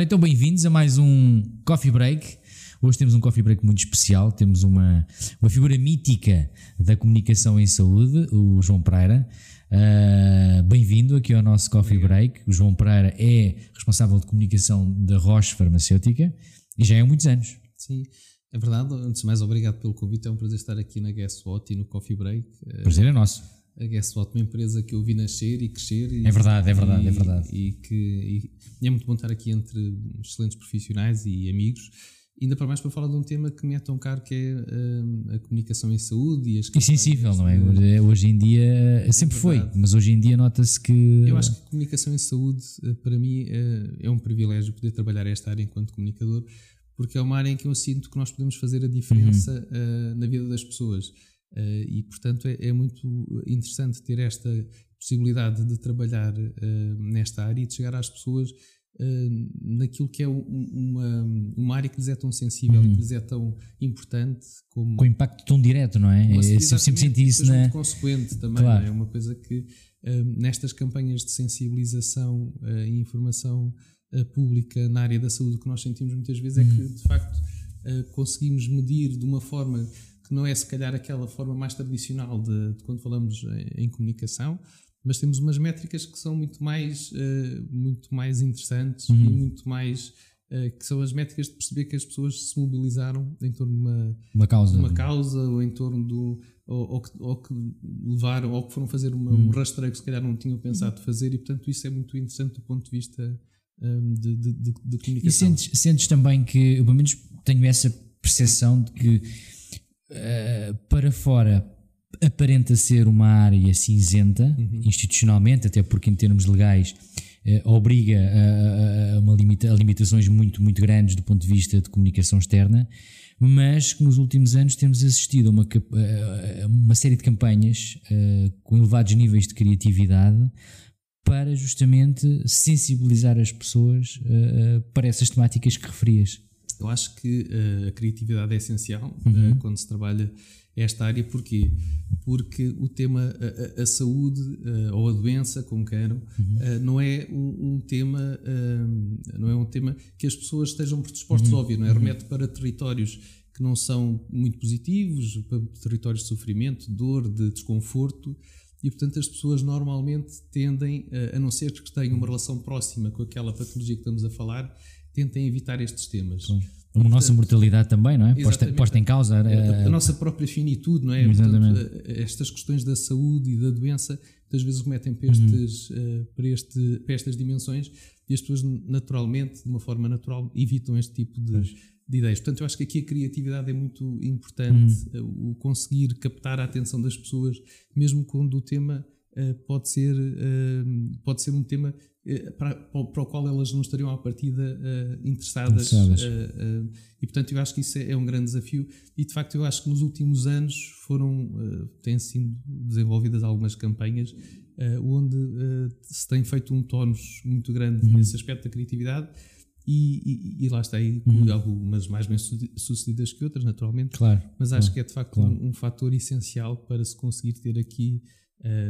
Ora, então bem-vindos a mais um Coffee Break. Hoje temos um Coffee Break muito especial. Temos uma, uma figura mítica da comunicação em saúde, o João Pereira. Uh, bem-vindo aqui ao nosso Coffee. Break. O João Pereira é responsável de comunicação da Roche Farmacêutica e já é há muitos anos. Sim, é verdade. Antes de mais, obrigado pelo convite. É um prazer estar aqui na Guess What e no Coffee Break. Prazer é nosso a Guesswat, uma empresa que eu vi nascer e crescer. E, é verdade, é verdade, e, é verdade. E que e é muito bom estar aqui entre excelentes profissionais e amigos. Ainda para mais para falar de um tema que me é tão caro que é uh, a comunicação em saúde e as E sensível, não é? Hoje em dia é sempre foi, mas hoje em dia nota-se que. Eu acho que a comunicação em saúde, eh, para mim, uh, é um privilégio poder trabalhar esta área enquanto comunicador, porque é uma área em que eu sinto que nós podemos fazer a diferença uhum. uh, na vida das pessoas. Uh, e, portanto, é, é, muito interessante ter esta possibilidade de trabalhar uh, nesta área e de chegar às pessoas uh, naquilo que é uma, uma área que lhes é tão sensível uhum. e que lhes é tão importante. Como Com impacto tão direto, não é? Eu sempre, senti isso. Na... muito consequente também, claro. é? uma coisa que nestas campanhas de sensibilização e informação pública na área da saúde que nós sentimos muitas vezes uhum. é que, de facto, conseguimos medir de uma forma que não é se calhar aquela forma mais tradicional de, de quando falamos em, em, comunicação, mas temos umas métricas que são muito mais, uh, muito mais interessantes uhum. e muito mais uh, que são as métricas de perceber que as pessoas se mobilizaram em torno de uma, uma causa, uma causa ou em torno do ou, ou, que, ou que levaram ou que foram fazer uma, uhum. um rastreio que se calhar não tinham pensado fazer e portanto isso é muito interessante do ponto de vista um, de, de, de, de, comunicação. E sentes, sentes também que, eu pelo menos tenho essa percepção de que uh, para fora aparenta ser uma área cinzenta, uhum. institucionalmente, até porque em termos legais uh, obriga a, a, uma limita, a limitações muito, muito grandes do ponto de vista de comunicação externa, mas que nos últimos anos temos assistido a uma, a uma série de campanhas uh, com elevados níveis de criatividade para justamente sensibilizar as pessoas uh, para essas temáticas que referias. Eu acho que uh, a criatividade é essencial uhum. uh, quando se trabalha esta área. Porquê? Porque o tema, a, a saúde uh, ou a doença, como queiram, uhum. não é um, um tema não é um tema que as pessoas estejam predispostas uhum. a ouvir, não é? Uhum. Remete para territórios que não são muito positivos, para territórios de sofrimento, dor, de desconforto. E, portanto, as pessoas normalmente tendem, a não ser que tenham uma relação próxima com aquela patologia que estamos a falar, tentem evitar estes temas. Claro. A nossa mortalidade também, não é? Posta, posta em causa. A, a, a, nossa própria finitude, não é? Portanto, estas questões da saúde e da doença muitas vezes remetem para, estes, uhum. uh, para, este, para estas dimensões e as pessoas naturalmente, de uma forma natural, evitam este tipo de, de ideias. Portanto, eu acho que aqui a criatividade é muito importante, uhum. o conseguir captar a atenção das pessoas, mesmo quando o tema pode, ser, uh, pode ser um tema eh, para, para, o qual elas não estariam à partida interessadas. interessadas. E portanto eu acho que isso é, é, um grande desafio e de facto eu acho que nos últimos anos foram, têm sido desenvolvidas algumas campanhas onde se tem feito um tónus muito grande uhum. nesse aspecto da criatividade e, e, e, lá está aí uhum. algumas mais bem sucedidas que outras naturalmente, claro, mas acho claro, que é de facto claro. um, um fator essencial para se conseguir ter aqui eh,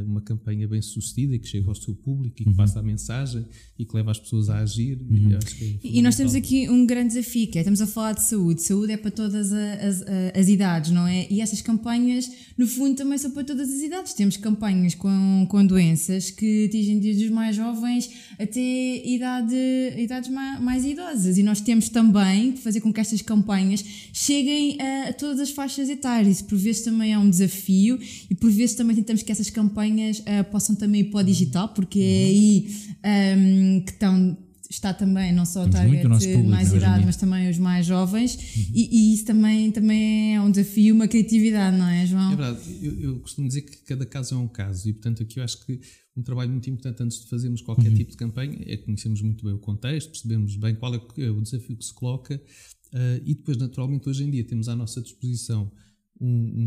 uma campanha bem sucedida que chega ao seu público e que uhum. passa a mensagem e que leva as pessoas a agir. Uhum. E, e, nós temos aqui um grande desafio, que é, estamos a falar de saúde. Saúde é para todas as, as, as, idades, não é? E essas campanhas, no fundo, também são para todas as idades. Temos campanhas com, com doenças que atingem desde os mais jovens até idade, idades mais, mais idosas. E nós temos também de fazer com que estas campanhas cheguem a, a todas as faixas etárias. Isso por vezes também é um desafio e por vezes também tentamos que essas campanhas campanhas uh, possam também ir para o digital, porque é aí um, ehm, que estão está também não só o target mais idade, mas também os mais jovens, uhum. e, e, isso também, também é um desafio, uma criatividade, não é, João? É verdade, eu, eu, costumo dizer que cada caso é um caso, e portanto aqui eu acho que um trabalho muito importante antes de fazermos qualquer uhum. tipo de campanha é conhecermos muito bem o contexto, percebermos bem qual é o desafio que se coloca, uh, e depois, naturalmente, hoje em dia temos à nossa disposição um,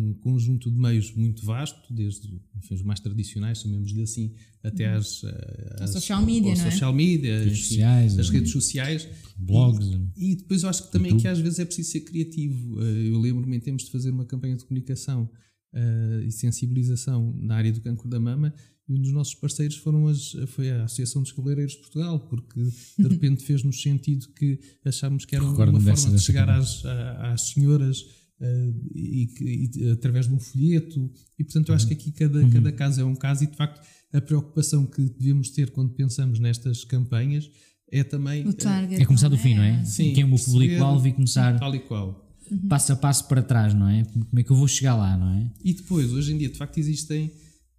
um, conjunto de meios muito vasto, desde enfim, os mais tradicionais, chamemos-lhe assim, até uhum. às, eh, às social media, não é? social media, redes enfim, sociais, as redes sociais, blogs. E, e, depois eu acho que também YouTube. que às vezes é preciso ser criativo. Eh, eu lembro-me em termos de fazer uma campanha de comunicação uh, e sensibilização na área do cancro da mama, e um dos nossos parceiros foram as, foi a Associação dos Cabeleireiros de Portugal, porque de repente fez-nos sentido que achámos que era uma forma de chegar às, às senhoras uh, e, e, através de um folheto. E portanto, eu acho que aqui cada, uhum. cada caso é um caso, e de facto, a preocupação que devemos ter quando pensamos nestas campanhas é também. O target, é começar do fim, não é? Sim. Quem é o meu público-alvo e começar. Tal e qual. Uhum. Passo a passo para trás, não é? Como é que eu vou chegar lá, não é? E depois, hoje em dia, de facto, existem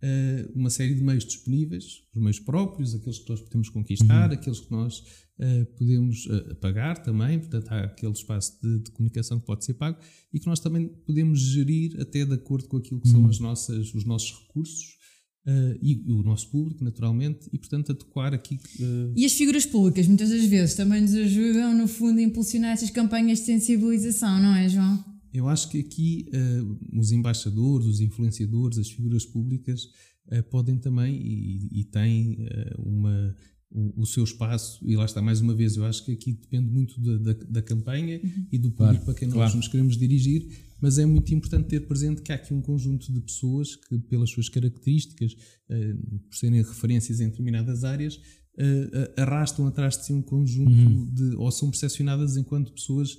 uh, uma série de meios disponíveis, os meios próprios, aqueles que nós podemos conquistar, uhum. aqueles que nós uh, podemos uh, pagar também, portanto há aquele espaço de, de, comunicação que pode ser pago e que nós também podemos gerir até de acordo com aquilo que uhum. são as nossas, os nossos recursos. Uh, e, e, o nosso público, naturalmente, e portanto adequar aqui. Uh... E as figuras públicas, muitas das vezes, também nos ajudam, no fundo, a impulsionar essas campanhas de sensibilização, não é, João? Eu acho que aqui uh, os embaixadores, os influenciadores, as figuras públicas uh, podem também e, e têm uh, uma, o, o, seu espaço, e lá está mais uma vez. Eu acho que aqui depende muito da, da, da campanha uhum. e do público claro, para quem nós claro. nos queremos dirigir, mas é muito importante ter presente que há aqui um conjunto de pessoas que, pelas suas características, por serem referências em determinadas áreas, Uh, arrastam atrás de si um conjunto uhum. de. ou são percepcionadas enquanto pessoas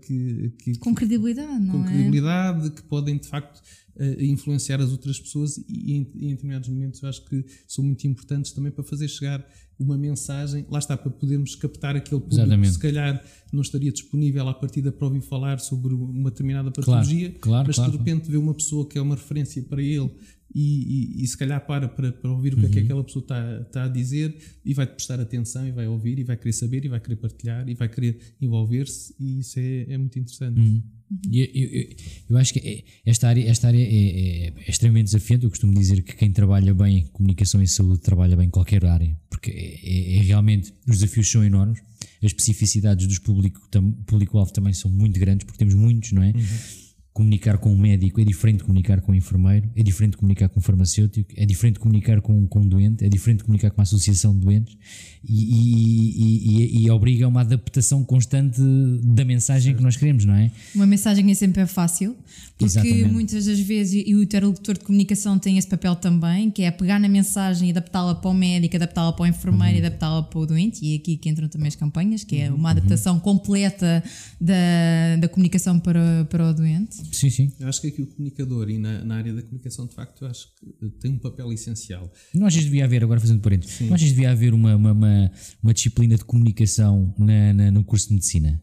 que, que, Com credibilidade, não com é? credibilidade, que podem de facto uh, influenciar as outras pessoas e em, em, determinados momentos eu acho que são muito importantes também para fazer chegar uma mensagem, lá está, para podermos captar aquele público Exatamente. que se calhar não estaria disponível à partida para ouvir falar sobre uma determinada patologia, claro, claro, mas claro. de repente vê uma pessoa que é uma referência para ele e, e, e, se calhar para, para, para ouvir o que uhum. é que uhum. aquela pessoa está, está a dizer e vai-te prestar atenção e vai ouvir e vai querer saber e vai querer partilhar e vai querer envolver-se e isso é, é muito interessante. Uhum. Eu, eu, eu, acho que é, esta área, esta área é, é, é, extremamente desafiante. Eu costumo dizer que quem trabalha bem comunicação e saúde trabalha bem em qualquer área, porque é, é, é realmente os desafios são enormes, as especificidades dos público-alvo público também são muito grandes, porque temos muitos, não é? Uhum comunicar com um médico é diferente de comunicar com um enfermeiro, é diferente de comunicar com um farmacêutico, é diferente de comunicar com, com um doente, é diferente de comunicar com uma associação de doentes e, e, e, e obriga a uma adaptação constante da mensagem que nós queremos, não é? Uma mensagem é sempre fácil, porque Exatamente. muitas das vezes, e o interlocutor de comunicação tem esse papel também, que é pegar na mensagem e adaptá-la para o médico, adaptá-la para o enfermeiro, uhum. adaptá-la para o doente, e é aqui que entram também as campanhas, que é uma uhum. adaptação uhum. completa da, da comunicação para, para o doente. Sim, sim. Eu acho que aqui o comunicador e na, na área da comunicação, de facto, eu acho que tem um papel essencial. Não achas que devia haver, agora fazendo parênteses, não achas que devia haver uma, uma, uma, uma disciplina de comunicação na, na, no curso de medicina?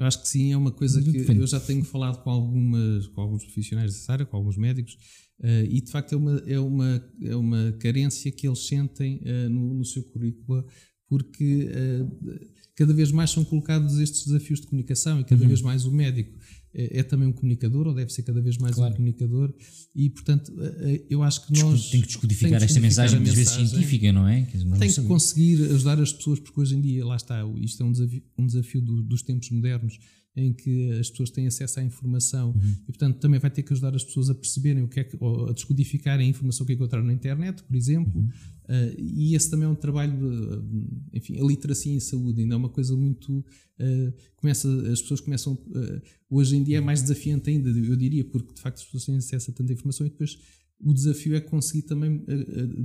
Eu acho que sim, é uma coisa que eu já tenho falado com, algumas, com alguns profissionais dessa área, com alguns médicos, uh, e de facto é uma, é, uma, é uma carência que eles sentem uh, no, no, seu currículo, porque uh, cada vez mais são colocados estes desafios de comunicação e cada uhum. vez mais o médico é, é, também um comunicador, ou deve ser cada vez mais claro. um comunicador, e portanto eh, eh, eu acho que nós. Tem que descodificar esta mensagem, muitas vezes científica, não é? Dizer, tem que conseguir ajudar as pessoas, porque hoje em dia, lá está, isto é um desafio, um desafio do, dos tempos modernos, em que as pessoas têm acesso à informação uhum. e, portanto, também vai ter que ajudar as pessoas a perceberem o que é que, ou a descodificarem a informação que encontraram na internet, por exemplo. Uhum. Uh, e esse também é um trabalho, de, enfim, a literacia em saúde ainda é uma coisa muito. Uh, começa, as pessoas começam. Uh, hoje em dia é mais desafiante ainda, eu diria, porque de facto as pessoas têm acesso a tanta informação e depois o desafio é conseguir também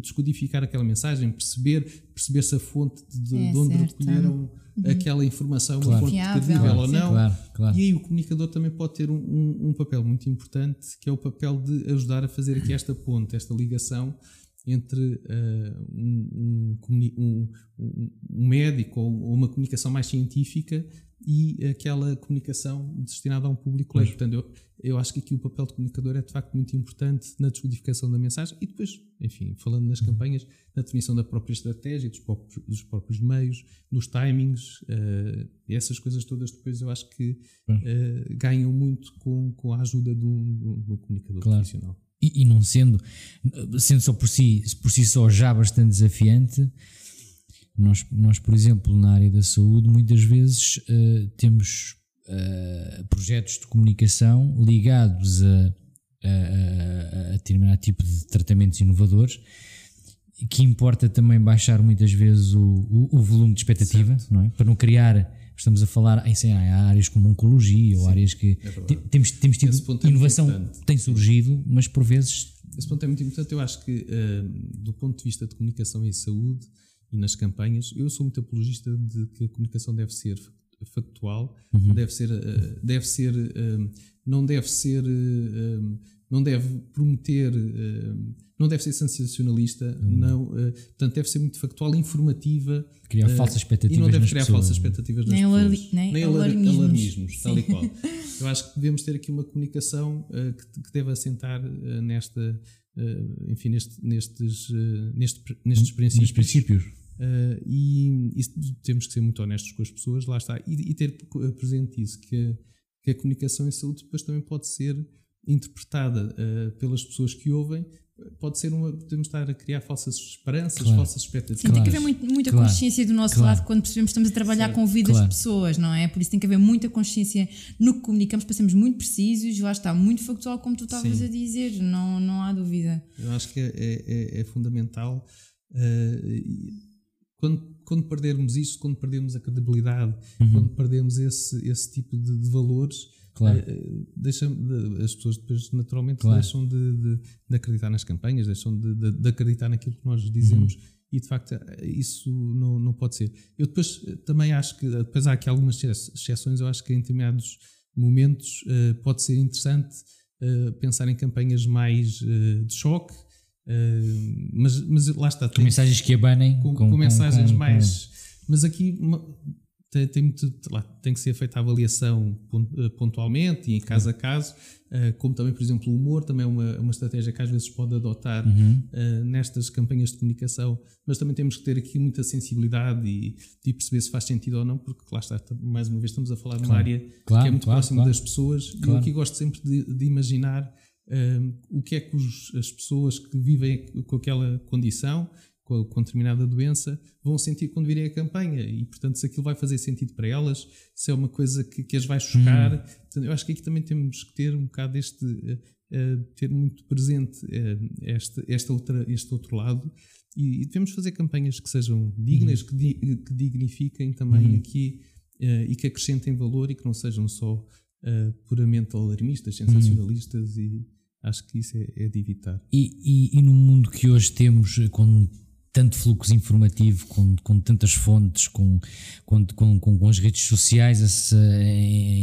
descodificar aquela mensagem, perceber, perceber se a fonte de, é de onde certo. recolheram uhum. aquela informação é uma fonte credível ou não. Claro, claro. E aí o comunicador também pode ter um, um, um, papel muito importante, que é o papel de ajudar a fazer aqui esta ponte, esta ligação entre uh, um, um, um, médico ou uma comunicação mais científica e aquela comunicação destinada a um público leigo. Portanto, eu, eu acho que aqui o papel de comunicador é de facto muito importante na descodificação da mensagem e depois, enfim, falando nas campanhas, na definição da própria estratégia, dos próprios, dos próprios meios, nos timings, uh, essas coisas todas depois eu acho que uh, ganham muito com, com a ajuda de um, de um comunicador claro. profissional e, e, não sendo, sendo só por si, por si só já bastante desafiante, nós, nós, por exemplo, na área da saúde, muitas vezes uh, temos uh, projetos de comunicação ligados a, a, a, determinado tipo de tratamentos inovadores que importa também baixar muitas vezes o, o, o volume de expectativa, não é? para não criar estamos a falar em há áreas como oncologia Sim, ou áreas que é temos, temos tido é inovação é tem surgido, mas por vezes esse ponto é muito importante. Eu acho que, uh, do ponto de vista de comunicação em saúde e nas campanhas, eu sou muito apologista de que a comunicação deve ser factual, uhum. deve ser, uh, deve ser, uh, não deve ser, não deve prometer, não deve ser sensacionalista, uhum. não, portanto deve ser muito factual, informativa. Criar falsas expectativas. E não deve criar pessoas. falsas expectativas nas nem pessoas. Nem, nem alarmismos, alarmismos tal e qual. Eu acho que devemos ter aqui uma comunicação que, que deve assentar nesta, enfim, neste, nestes, neste, nestes princípios. princípios. Uh, e, e, temos que ser muito honestos com as pessoas, lá está, e, e ter presente isso, que a, que a, comunicação em saúde depois também pode ser interpretada uh, pelas pessoas que ouvem, pode ser uma, podemos estar a criar falsas esperanças, claro. falsas expectativas. Sim, tem que haver muito, muita claro. consciência do nosso claro. lado quando percebemos que estamos a trabalhar certo. com vidas de pessoas, não é? Por isso tem que haver muita consciência no que comunicamos para sermos muito precisos, lá está, muito factual, como tu estavas a dizer, não, não há dúvida. Eu acho que é, é, é fundamental. Uh, quando, quando perdermos isso, quando perdemos a credibilidade, uhum. quando perdemos esse, esse tipo de, de valores, claro. uh, deixa, de, as pessoas depois naturalmente claro. deixam de, de, de, acreditar nas campanhas, deixam de, acreditar naquilo que nós dizemos. Uhum. E de facto isso não, não pode ser. Eu depois eh, também acho que, depois há aqui algumas exceções, eu acho que em determinados momentos uh, pode ser interessante uh, pensar em campanhas mais de choque, Uh, mas, mas lá está. Com mensagens que abanem. Com, com, com mensagens com, mais. Mas aqui tem, tem, muito, lá, tem que ser feita a avaliação eh, pontualmente e em caso a caso. Uh, como também, por exemplo, o humor também é uma, uma estratégia que às vezes pode adotar uhum. uh, nestas campanhas de comunicação, mas também temos que ter aqui muita sensibilidade e, e, perceber se faz sentido ou não, porque lá está, mais uma vez estamos a falar claro. de uma área claro, que é muito claro, próxima das pessoas e eu aqui gosto sempre de, de imaginar o que é que os, as pessoas que vivem com aquela condição, com, com determinada doença, vão sentir quando virem a campanha e, portanto, se aquilo vai fazer sentido para elas, se é uma coisa que, que as vai chocar. Hum. Portanto, eu acho que aqui também temos que ter um bocado este. Uh, ter muito presente uh, este, este, outra, este outro lado e, e, devemos fazer campanhas que sejam dignas, uhum. que, di, que dignifiquem também uhum. aqui uh, e que acrescentem valor e que não sejam só puramente alarmistas, sensacionalistas uhum. e Acho que isso é, é de evitar. E, e, e, no mundo que hoje temos, com tanto fluxo informativo, com, com tantas fontes, com, com, com, com, as redes sociais, essa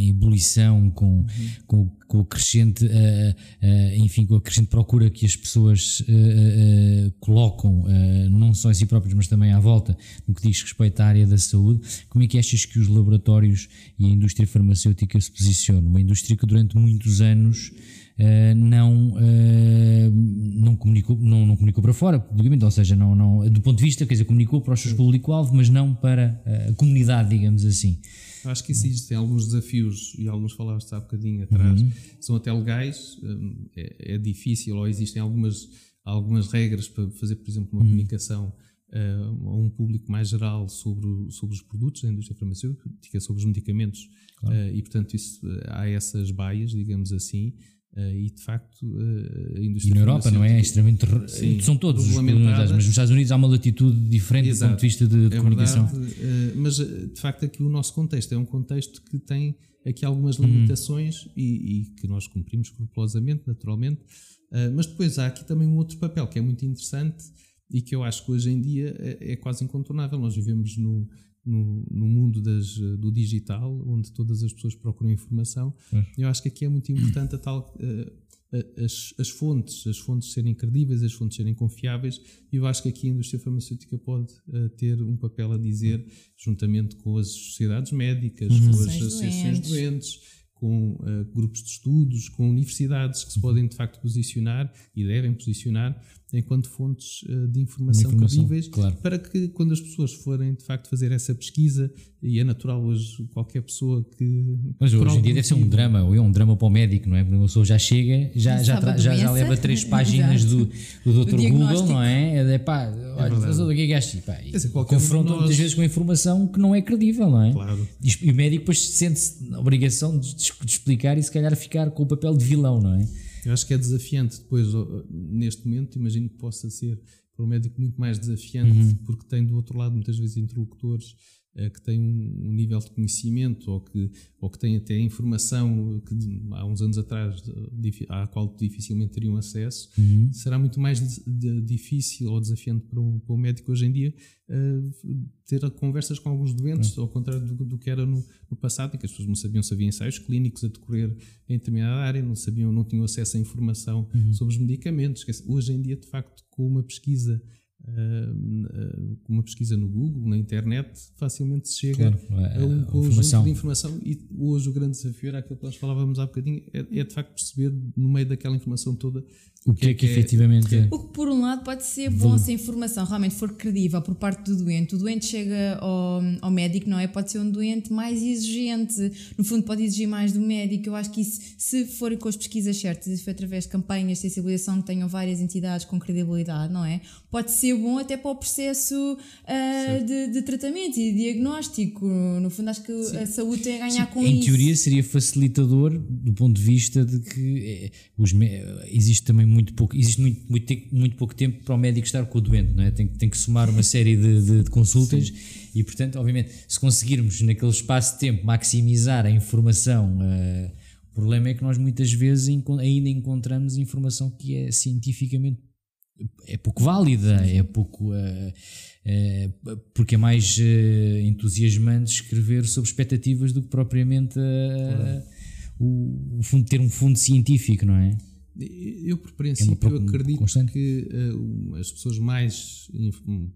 ebulição, com, uhum. com, com o crescente, uh, uh, enfim, com a crescente procura que as pessoas uh, colocam, não só em si próprios, mas também à volta, no que diz respeito à área da saúde, como é que achas que os laboratórios e a indústria farmacêutica se posicionam? Uma indústria que durante muitos anos uh, não, uh, não, comunicou, não, não comunicou para fora, publicamente, ou seja, não, não, do ponto de vista, quer dizer, comunicou para os seus público-alvo, mas não para eh, a comunidade, digamos assim. Acho que isso existem alguns desafios, e alguns falaste há bocadinho atrás, uhum. são até legais, é, é, difícil, ou existem algumas, algumas regras para fazer, por exemplo, uma uhum. comunicação uh, a um público mais geral sobre, sobre os produtos da indústria farmacêutica, sobre os medicamentos, claro. uh, e portanto isso, há essas baias, digamos assim, e de facto uh, a indústria. E na Europa não é? é extremamente. Sim, são todos os mas nos Estados Unidos há uma latitude diferente Exato, do ponto de vista de, de é comunicação. Verdade, uh, mas de facto aqui o nosso contexto é um contexto que tem aqui algumas uhum. limitações e, e, que nós cumprimos scrupulosamente, naturalmente. mas depois há aqui também um outro papel que é muito interessante e que eu acho que hoje em dia é, é quase incontornável. Nós vivemos no, no, no mundo das, do digital, onde todas as pessoas procuram informação. É. Eu acho que aqui é muito importante a tal, uh, as, as, fontes, as fontes serem credíveis, as fontes serem confiáveis, e eu acho que aqui a indústria farmacêutica pode uh, ter um papel a dizer, juntamente com as sociedades médicas, uhum. com as associações doentes, doentes com uh, grupos de estudos, com universidades que se podem de facto posicionar e devem posicionar enquanto fontes uh, de informação, de informação credíveis, claro. para que quando as pessoas forem de facto fazer essa pesquisa, e é natural hoje qualquer pessoa que. Mas hoje em dia deve ser um drama, ou é um drama para o médico, não é? Porque uma pessoa já chega, já, já, já, já, leva três páginas do, do Dr. Google, não é? É pá, olha, é o que é que achas? Pá, confrontam muitas vezes com informação que não é credível, não é? Claro. E o médico depois sente-se na obrigação de, de explicar e se calhar ficar com o papel de vilão, não é? Eu acho que é desafiante depois, neste momento, imagino que possa ser para o médico muito mais desafiante, uhum. porque tem do outro lado muitas vezes interlocutores que tem um, um, nível de conhecimento ou que, ou que tem até informação que há uns anos atrás à qual dificilmente teriam acesso, uhum. será muito mais de, de, difícil ou desafiante para um, para um médico hoje em dia uh, ter conversas com alguns doentes, uhum. ao contrário do, do, que era no, no, passado, em que as pessoas não sabiam se havia ensaios clínicos a decorrer em determinada área, não sabiam, não tinham acesso à informação uhum. sobre os medicamentos. Hoje em dia, de facto, com uma pesquisa uh, uma pesquisa no Google, na internet, facilmente se chega claro, a um conjunto informação. de informação e hoje o grande desafio era aquilo que nós falávamos há bocadinho, é, é de facto perceber no meio daquela informação toda o que, é que, é que efetivamente é. O que por um lado pode ser bom se a informação realmente for credível por parte do doente. O doente chega ao, ao médico, não é? Pode ser um doente mais exigente, no fundo pode exigir mais do médico. Eu acho que isso, se forem com as pesquisas certas e se for através de campanhas de sensibilização que tenham várias entidades com credibilidade, não é? Pode ser bom até para o processo uh, de, de, tratamento e diagnóstico. No fundo acho que Sim. a saúde tem a ganhar Sim. com em isso. Em teoria seria facilitador do ponto de vista de que é, os, existe também muito pouco, existe muito, muito, muito pouco tempo para o médico estar com o doente, não é? Tem, tem que somar uma série de, de, de consultas Sim. e, portanto, obviamente, se conseguirmos naquele espaço de tempo maximizar a informação, uh, o problema é que nós muitas vezes ainda encontramos informação que é cientificamente é pouco válida, é pouco. Uh, uh, porque é mais entusiasmante escrever sobre expectativas do que propriamente o, o fundo, ter um fundo científico, não é? Eu, por princípio, é acredito constante. que uh, as pessoas mais,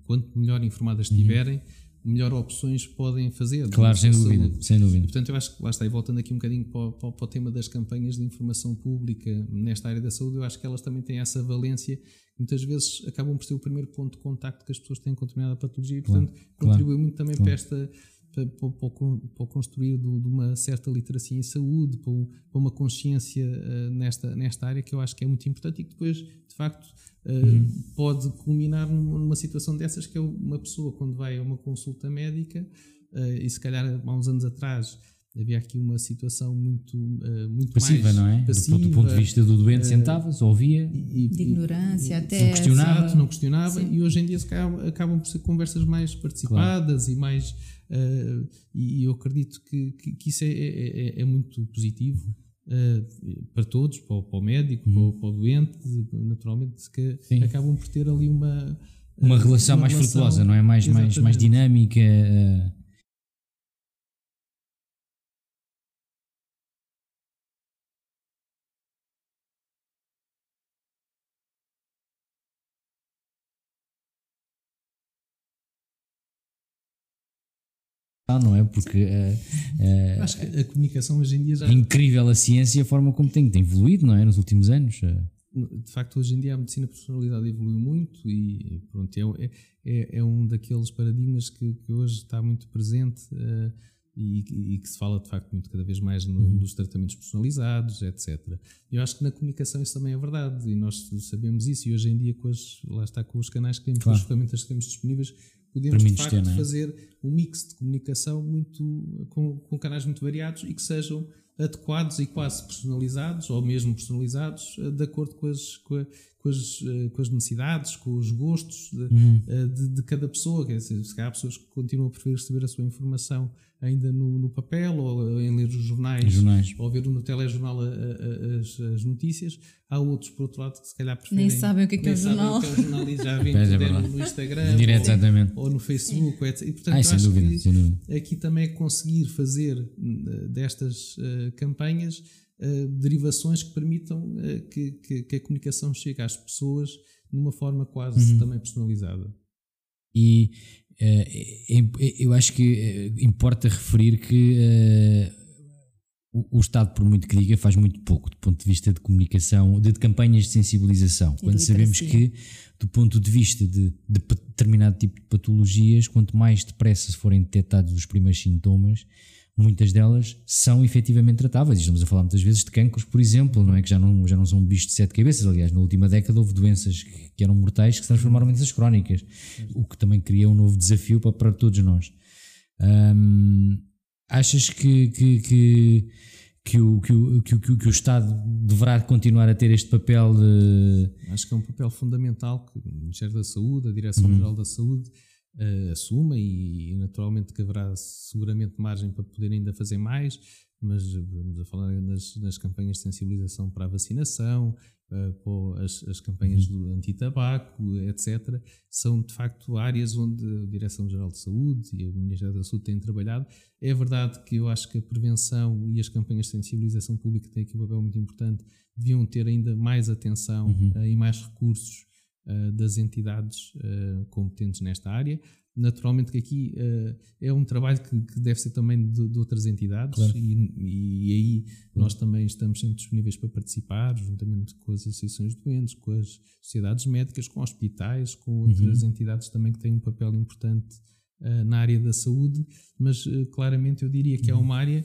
quanto melhor informadas uhum. estiverem, uhum. melhor opções podem fazer. Claro, sem dúvida, sem dúvida. E, portanto, eu acho que lá está, e voltando aqui um bocadinho para, para, para, o tema das campanhas de informação pública nesta área da saúde, eu acho que elas também têm essa valência muitas vezes acabam por ser o primeiro ponto de contacto que as pessoas têm com determinada patologia e, portanto, claro, contribui claro, muito também claro. para esta para, para, para o construir de, de, uma certa literacia em saúde, para, para uma consciência uh, nesta, nesta área que eu acho que é muito importante e que depois, de facto, uh, uhum. pode culminar numa, numa, situação dessas que é uma pessoa quando vai a uma consulta médica uh, e se calhar há uns anos atrás havia aqui uma situação muito, uh, muito passiva, mais não é? Passiva, do, ponto de vista do doente, uh, sentava-se, ouvia. E, de ignorância e, até. Não questionava. não questionava e hoje em dia acabam, acabam por ser conversas mais participadas claro. e mais Uh, e eu acredito que, que, que isso é, é, é, é muito positivo uh, para todos, para o, para o médico, uhum. para, o, para, o, doente, naturalmente, que Sim. acabam por ter ali uma. Uma relação uma mais relação, frutuosa, não é? Mais, mais, mais dinâmica. Uh, não é? Porque uh, uh, acho que a comunicação hoje em dia já é incrível a ciência e a forma como tem, tem evoluído, não é? Nos últimos anos. De facto, hoje em dia a medicina personalidade evoluiu muito e pronto, é, é, é um daqueles paradigmas que, que, hoje está muito presente uh, e, e, que se fala de facto muito cada vez mais no, uhum. nos tratamentos personalizados, etc. Eu acho que na comunicação isso também é verdade e nós sabemos isso e hoje em dia com as, lá está com os canais que temos, claro. com as ferramentas que temos disponíveis, podemos de facto ter, é? fazer um mix de comunicação muito com, com canais muito variados e que sejam adequados e quase personalizados ou mesmo personalizados eh, de acordo com as, com, a, com as, eh, com as necessidades, com os gostos de, uhum. Eh, de, de, cada pessoa. Quer dizer, se há pessoas que continuam a preferir receber a sua informação ainda no, no papel ou em ler os jornais, jornais. ou ver no telejornal a, a, as, as, notícias. Há outros, por outro lado, que se calhar preferem. Nem sabem o que é, que é o jornal. Que é o jornal e já vêm é no Instagram Direto, ou, ou, no Facebook, etc. E, portanto, Ai, sem, dúvida, sem dúvida. aqui também é conseguir fazer eh, destas uh, campanhas uh, derivações que permitam uh, que, que, que, a comunicação chegue às pessoas de uma forma quase uhum. também personalizada. E é, eu acho que importa referir que o, Estado, por muito que diga, faz muito pouco do ponto de vista de comunicação, de, de campanhas de sensibilização. E quando sabemos que, do ponto de vista de, de, determinado tipo de patologias, quanto mais depressa forem detectados os primeiros sintomas, muitas delas são efetivamente tratáveis. Estamos a falar muitas vezes de cancros, por exemplo, não é? que já não, já não são bichos de sete cabeças. Aliás, na última década houve doenças que, que eram mortais que se transformaram em doenças crónicas, o que também cria um novo desafio para, para todos nós. Hum, achas que, que, que, que, o, que, o, que, o, que o Estado deverá continuar a ter este papel de... Acho que é um papel fundamental que o Ministério da Saúde, a Direção-Geral uhum. da Saúde uh, assuma e, naturalmente que haverá seguramente margem para poder ainda fazer mais, mas vamos a falar nas, nas campanhas de sensibilização para a vacinação, uh, as, as, campanhas uhum. do anti-tabaco, etc. São de facto áreas onde a Direção-Geral de Saúde e o Ministério da Saúde têm trabalhado. É verdade que eu acho que a prevenção e as campanhas de sensibilização pública têm aqui um papel muito importante, deviam ter ainda mais atenção uhum. uh, e mais recursos das entidades competentes nesta área. Naturalmente que aqui uh, é um trabalho que, que, deve ser também de, de outras entidades claro. e, e, aí nós também estamos sempre disponíveis para participar, juntamente com as associações de doentes, com as sociedades médicas, com hospitais, com outras uhum. entidades também que têm um papel importante na área da saúde, mas claramente eu diria que é uhum. é uma área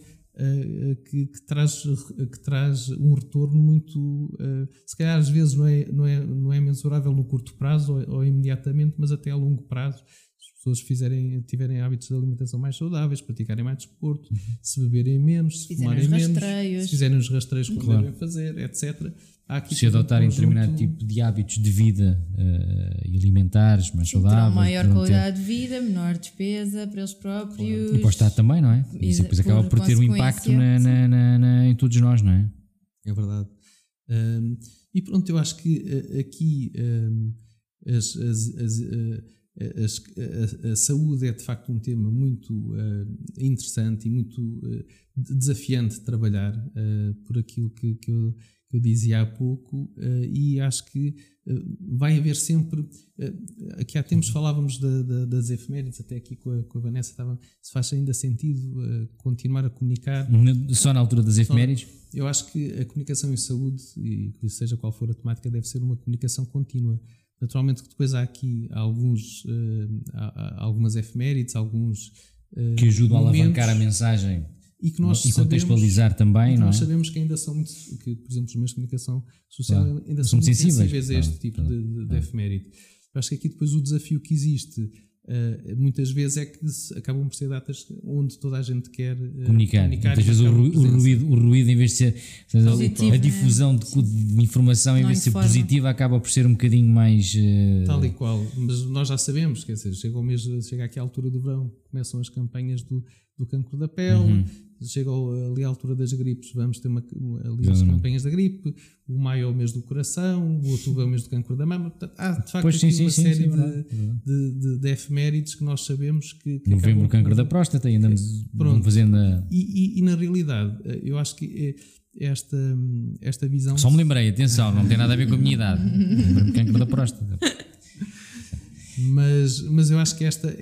que, que, traz, que traz um retorno muito, se calhar às vezes não é, não é, não é mensurável no curto prazo ou, ou imediatamente, mas até a longo prazo pessoas fizerem, tiverem hábitos de alimentação mais saudáveis, praticarem mais desporto, uhum. se beberem menos, se fumarem menos, se fizerem os rastreios como claro. devem fazer, etc. se adotarem um determinado tipo de hábitos de vida uh, alimentares mais saudáveis. Terão maior qualidade ter... de vida, menor despesa para eles próprios. Claro. E para o Estado também, não é? E isso depois acaba por ter um impacto na, na, na, na, em todos nós, não é? É verdade. Um, e pronto, eu acho que uh, aqui um, as, as, as uh, a, a, a, saúde é de facto um tema muito uh, interessante e muito uh, desafiante de trabalhar uh, por aquilo que, que, eu, que, eu, dizia há pouco e acho que vai haver sempre aqui há tempos falávamos da, da, das efemérides até aqui com a, com a Vanessa estava, se faz ainda sentido continuar a comunicar. Só na altura das efemérides? eu acho que a comunicação em saúde e seja qual for a temática deve ser uma comunicação contínua Naturalmente que depois há aqui alguns, uh, há, há algumas efemérides, alguns uh, que ajudam a alavancar a mensagem e que nós e contextualizar também, não nós é? sabemos que ainda são muito, que por exemplo os meios de comunicação social claro. ainda são, são muito sensíveis, sensíveis a este tipo de, de, de efeméride. Eu acho que aqui depois o desafio que existe Uh, muitas vezes é que acabam por ser datas onde toda a gente quer uh, comunicar. comunicar. Muitas vezes o, ru o, ruído, o ruído, em vez de ser Positivo, a, difusão de, de, informação, em vez de ser positiva, acaba por ser um bocadinho mais. Uh... Tal e qual. Mas nós já sabemos, quer dizer, chega, o mês, chega aqui à altura do verão, começam as campanhas do, do cancro da pele, uhum chegou ali à altura das gripes, vamos ter uma, ali as campanhas da gripe, o maio é o mês do coração, o outubro é o mês do cancro da mama. Portanto, há de facto pois, sim, sim, uma sim, série de, de, de, de, efemérides que nós sabemos que. que Novembro, cancro da próstata, andamos Pronto. fazendo. A... E, e, e, na realidade, eu acho que esta, esta visão. Só me lembrei, atenção, não tem nada a ver com a minha idade. Cancro da próstata. Mas, mas eu acho que esta,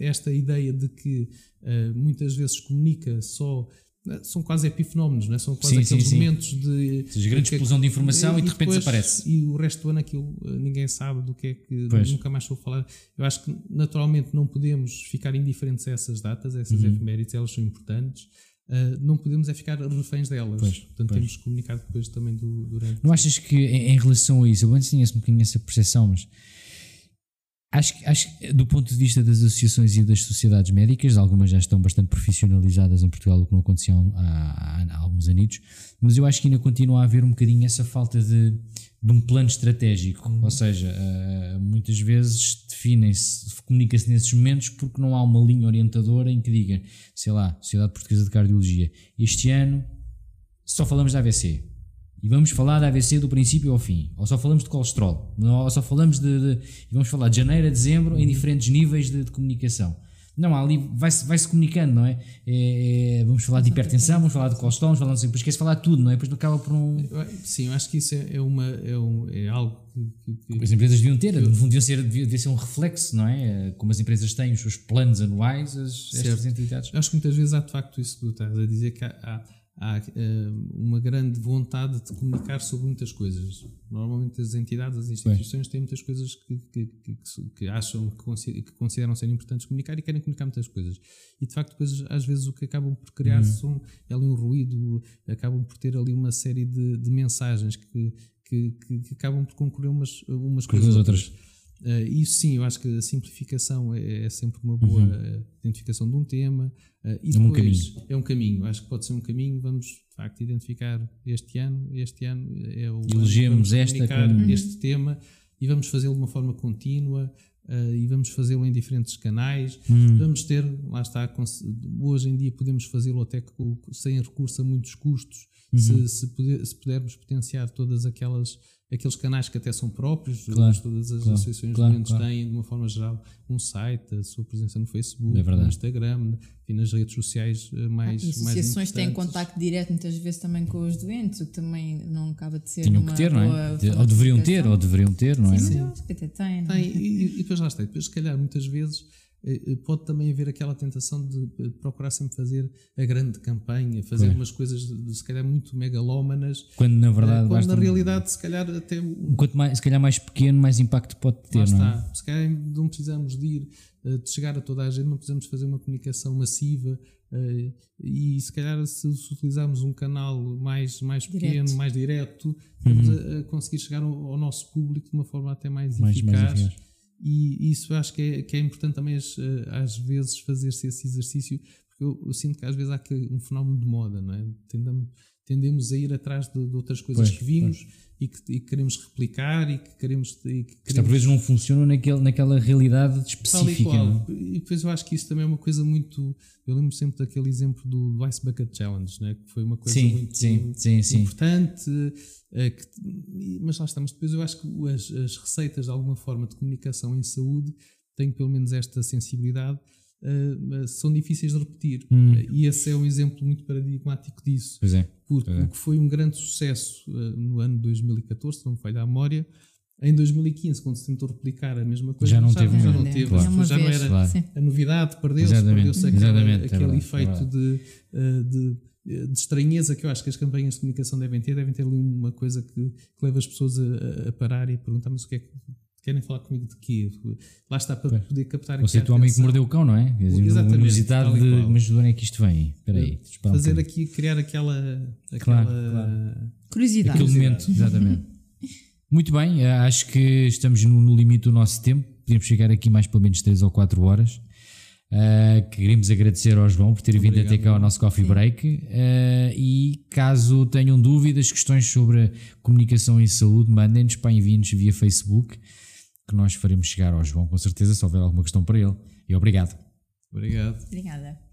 esta ideia de que uh, muitas vezes comunica só uh, são quase epifenómenos, não é? são quase sim, aqueles sim, sim. momentos de. Seja, grande que, explosão de informação e, e de repente depois, desaparece. E o resto do ano aquilo uh, ninguém sabe do que é que. Pois. Nunca mais vou falar. Eu acho que naturalmente não podemos ficar indiferentes a essas datas, a essas uhum. efemérides, elas são importantes. Uh, não podemos é ficar reféns delas. Pois, Portanto, pois. temos que comunicar depois também do, durante. Não achas que em, em relação a isso, eu antes tinha um bocadinho essa percepção, mas Acho, acho que, do ponto de vista das associações e das sociedades médicas, algumas já estão bastante profissionalizadas em Portugal, o que não acontecia há, há, há alguns anos, mas eu acho que ainda continua a haver um bocadinho essa falta de, de um plano estratégico. Uhum. Ou seja, uh, muitas vezes definem-se, comunica-se nesses momentos porque não há uma linha orientadora em que diga, sei lá, Sociedade Portuguesa de Cardiologia, este ano só falamos da AVC e vamos falar da AVC do princípio ao fim, ou só falamos de colesterol, ou só falamos de, de vamos falar de janeiro a dezembro em diferentes níveis de, de comunicação. Não, ali vai-se vai -se comunicando, não é? É, é? Vamos falar de hipertensão, vamos falar de colesterol, vamos falar, não sei, depois falar de tudo, não é? Depois não acaba por um. Sim, eu acho que isso é, é uma, é, um, é algo que, que, As empresas deviam ter, deviam ser, devia ser um reflexo, não é? Como as empresas têm os seus planos anuais, as, estas entidades. Acho que muitas vezes há de facto isso que tu estás a dizer, que há, há há uh, uma grande vontade de comunicar sobre muitas coisas. Normalmente as entidades, as instituições têm muitas coisas que, que, que, que acham, que consideram ser importantes comunicar e querem comunicar muitas coisas. E de facto, depois, às vezes, o que acabam por criar uhum. são é ali um ruído, acabam por ter ali uma série de, de mensagens que, que, acabam por concorrer umas, umas com as outras. outras. Uh, isso sim, eu acho que a simplificação é, é sempre uma boa uhum. identificação de um tema. Uh, e é um caminho. É um caminho, acho que pode ser um caminho. Vamos de facto identificar este ano. Este ano é o. Elegemos esta como... este tema e vamos fazê-lo de uma forma contínua. Uh, e vamos fazê-lo em diferentes canais. Hum. Vamos ter, lá está, hoje em dia podemos fazê-lo até sem recurso a muitos custos, uhum. se, se, puder, se, pudermos potenciar todas aquelas aqueles canais que até são próprios, claro, todas as claro, associações claro, de doentes claro. têm, de uma forma geral, um site, a sua presença no Facebook, é no Instagram e nas redes sociais eh, mais. Ah, as associações têm contacto direto muitas vezes também com os doentes, o que também não acaba de ser. Tinham que ter, não é? Ou deveriam ter, ou deveriam ter, não é? Sim, mas eu acho que até têm. Tem, e, e depois lá está, depois se calhar muitas vezes pode também haver aquela tentação de procurar sempre fazer a grande campanha, fazer umas coisas se calhar muito megalómanas, quando na verdade quando na realidade se calhar até quanto mais se calhar mais pequeno mais impacto pode ter, lá não é? Se calhar não precisamos de ir de chegar a toda a gente, não precisamos fazer uma comunicação massiva e se calhar se, utilizarmos um canal mais, mais pequeno, direto. mais direto, vamos uhum. a, a, conseguir chegar ao, ao, nosso público de uma forma até mais, mais eficaz. Mais eficaz e isso acho que é, que é importante também às, às vezes fazer-se esse exercício, porque eu, eu, sinto que às vezes há um fenómeno de moda, não é? Tendemos, tendemos a ir atrás de, de outras coisas pois, que vimos e que, e que, queremos replicar e que queremos. E que queremos... por vezes não funciona naquele, naquela realidade específica. E, e, depois eu acho que isso também é uma coisa muito. Eu lembro sempre daquele exemplo do, do Ice Bucket Challenge, né? que foi uma coisa sim, muito sim, sim, importante. É, que, mas lá estamos. Depois eu acho que as, as, receitas de alguma forma de comunicação em saúde têm pelo menos esta sensibilidade, uh, são difíceis de repetir. Hum. Uh, e esse é um exemplo muito paradigmático disso. Pois é. Porque pois é. o que foi um grande sucesso uh, no ano 2014, se não me falha a memória, em 2015, quando se tentou replicar a mesma coisa, já não teve, já não, teve, claro. já não era claro. a novidade, perdeu-se, perdeu-se aquele, aquele é efeito de, de de estranheza que eu acho que as campanhas de comunicação devem ter, devem ter ali uma coisa que, que leva as pessoas a, a, parar e a perguntar, mas o que é que querem falar comigo de quê? Lá está para pois. poder captar Ou seja, o homem que mordeu o cão, não é? Exatamente. Inusitado de, mas de onde é que isto vem? Espera aí. Fazer um aqui, criar aquela, aquela claro, claro. curiosidade. Aquele momento, exatamente. Muito bem, eh, acho que estamos no, no limite do nosso tempo. Podemos chegar aqui mais pelo menos 3 ou 4 horas. Uh, queríamos agradecer ao João por ter vindo até cá ao nosso coffee break. Uh, e caso tenham dúvidas, questões sobre comunicação em saúde, mandem-nos para envios via Facebook, que nós faremos chegar ao João com certeza, se houver alguma questão para ele. E obrigado. Obrigado. Obrigada.